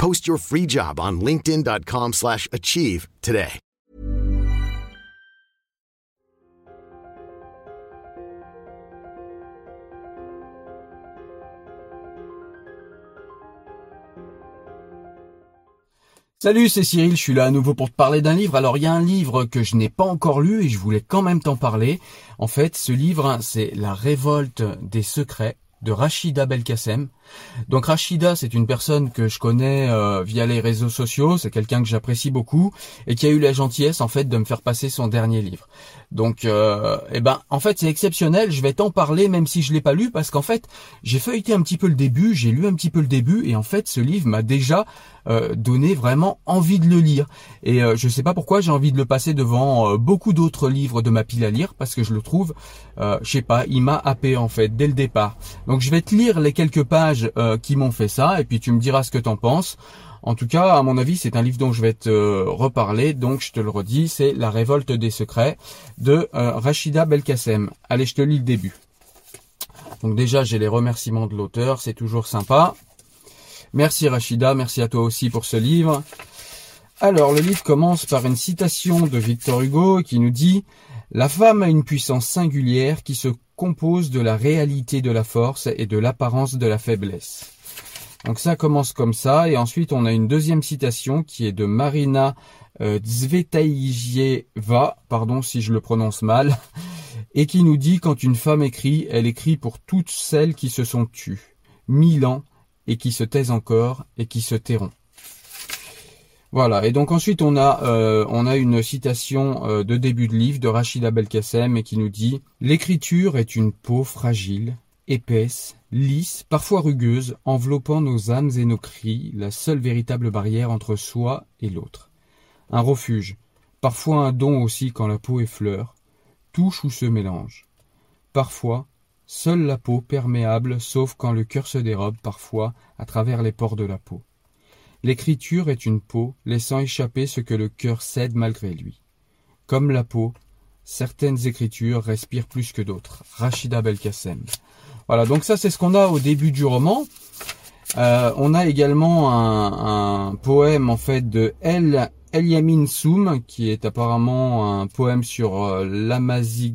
Post your free job on linkedin.com/achieve slash achieve today. Salut, c'est Cyril, je suis là à nouveau pour te parler d'un livre. Alors il y a un livre que je n'ai pas encore lu et je voulais quand même t'en parler. En fait, ce livre, c'est La révolte des secrets de Rachida Belkacem. Donc Rachida, c'est une personne que je connais euh, via les réseaux sociaux, c'est quelqu'un que j'apprécie beaucoup et qui a eu la gentillesse en fait de me faire passer son dernier livre. Donc euh, eh ben en fait c'est exceptionnel, je vais t'en parler même si je l'ai pas lu parce qu'en fait, j'ai feuilleté un petit peu le début, j'ai lu un petit peu le début et en fait ce livre m'a déjà euh, donné vraiment envie de le lire et euh, je sais pas pourquoi j'ai envie de le passer devant euh, beaucoup d'autres livres de ma pile à lire parce que je le trouve euh, je sais pas, il m'a happé en fait dès le départ. Donc je vais te lire les quelques pages euh, qui m'ont fait ça et puis tu me diras ce que t'en penses. En tout cas, à mon avis, c'est un livre dont je vais te euh, reparler, donc je te le redis, c'est La révolte des secrets de Rachida Belkacem. Allez, je te lis le début. Donc déjà, j'ai les remerciements de l'auteur, c'est toujours sympa. Merci Rachida, merci à toi aussi pour ce livre. Alors, le livre commence par une citation de Victor Hugo qui nous dit La femme a une puissance singulière qui se compose de la réalité de la force et de l'apparence de la faiblesse. Donc ça commence comme ça, et ensuite on a une deuxième citation qui est de Marina euh, pardon si je le prononce mal, et qui nous dit quand une femme écrit, elle écrit pour toutes celles qui se sont tues, mille ans, et qui se taisent encore, et qui se tairont. Voilà, et donc ensuite on a euh, on a une citation euh, de début de livre de Rachida Belkacem et qui nous dit L'écriture est une peau fragile, épaisse, lisse, parfois rugueuse, enveloppant nos âmes et nos cris, la seule véritable barrière entre soi et l'autre. Un refuge, parfois un don aussi quand la peau effleure, touche ou se mélange. Parfois, seule la peau perméable sauf quand le cœur se dérobe parfois à travers les pores de la peau. L'écriture est une peau laissant échapper ce que le cœur cède malgré lui. Comme la peau, certaines écritures respirent plus que d'autres. Rachida Belkacem. Voilà, donc ça c'est ce qu'on a au début du roman. Euh, on a également un, poème en fait de El Eliamin Soum, qui est apparemment un poème sur euh, l'Amazigh.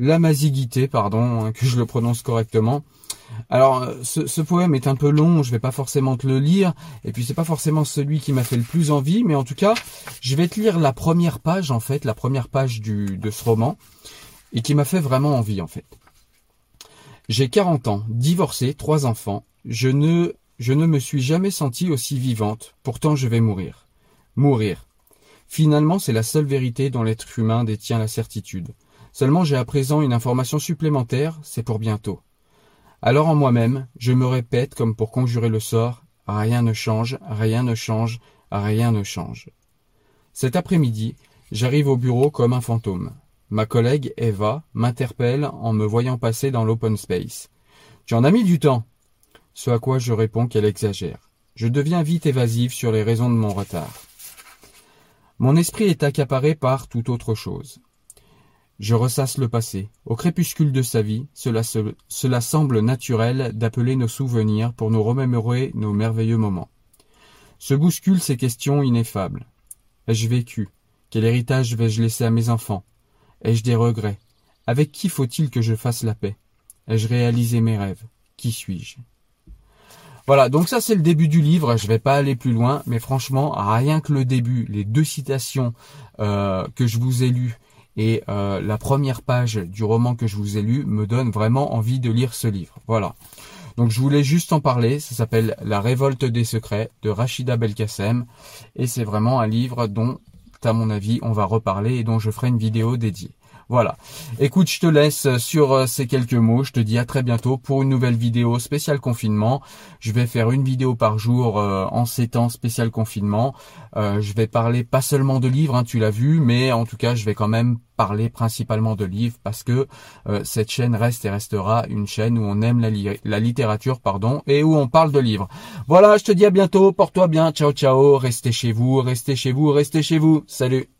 L'Amaziguité, pardon, hein, que je le prononce correctement. Alors, euh, ce, poème est un peu long, je vais pas forcément te le lire, et puis c'est pas forcément celui qui m'a fait le plus envie, mais en tout cas, je vais te lire la première page, en fait, la première page de ce roman, et qui m'a fait vraiment envie, en fait. J'ai 40 ans, divorcé, trois enfants, je ne, je ne me suis jamais sentie aussi vivante, pourtant je vais mourir. Mourir. Finalement, c'est la seule vérité dont l'être humain détient la certitude. Seulement j'ai à présent une information supplémentaire, c'est pour bientôt. Alors en moi-même, je me répète comme pour conjurer le sort, rien ne change, rien ne change, rien ne change. Cet après-midi, j'arrive au bureau comme un fantôme. Ma collègue Eva m'interpelle en me voyant passer dans l'open space. Tu en as mis du temps. Ce à quoi je réponds qu'elle exagère. Je deviens vite évasive sur les raisons de mon retard. Mon esprit est accaparé par toute autre chose. Je ressasse le passé. Au crépuscule de sa vie, cela, se- cela semble naturel d'appeler nos souvenirs pour nous remémorer nos merveilleux moments. Se bousculent ces questions ineffables. Ai-je vécu? Quel héritage vais-je laisser à mes enfants? Ai-je des regrets? Avec qui faut-il que je fasse la paix? Ai-je réalisé mes rêves? Qui suis-je? Voilà, donc ça c'est le début du livre, je vais pas aller plus loin, mais franchement, rien que le début, les deux citations euh, que je vous ai lues et euh, la première page du roman que je vous ai lu me donne vraiment envie de lire ce livre. Voilà. Donc je voulais juste en parler, ça s'appelle La révolte des secrets de Rachida Belkacem et c'est vraiment un livre dont à mon avis on va reparler et dont je ferai une vidéo dédiée. Voilà. Écoute, je te laisse sur euh, ces quelques mots. Je te dis à très bientôt pour une nouvelle vidéo spéciale confinement. Je vais faire une vidéo par jour euh, en ces temps spécial confinement. Euh, je vais parler pas seulement de livres, hein, tu l'as vu, mais en tout cas, je vais quand même parler principalement de livres parce que euh, cette chaîne reste et restera une chaîne où on aime la, la littérature, pardon, et où on parle de livres. Voilà, je te dis à bientôt. Porte-toi bien. Ciao, ciao. Restez chez vous, restez chez vous, restez chez vous. Salut.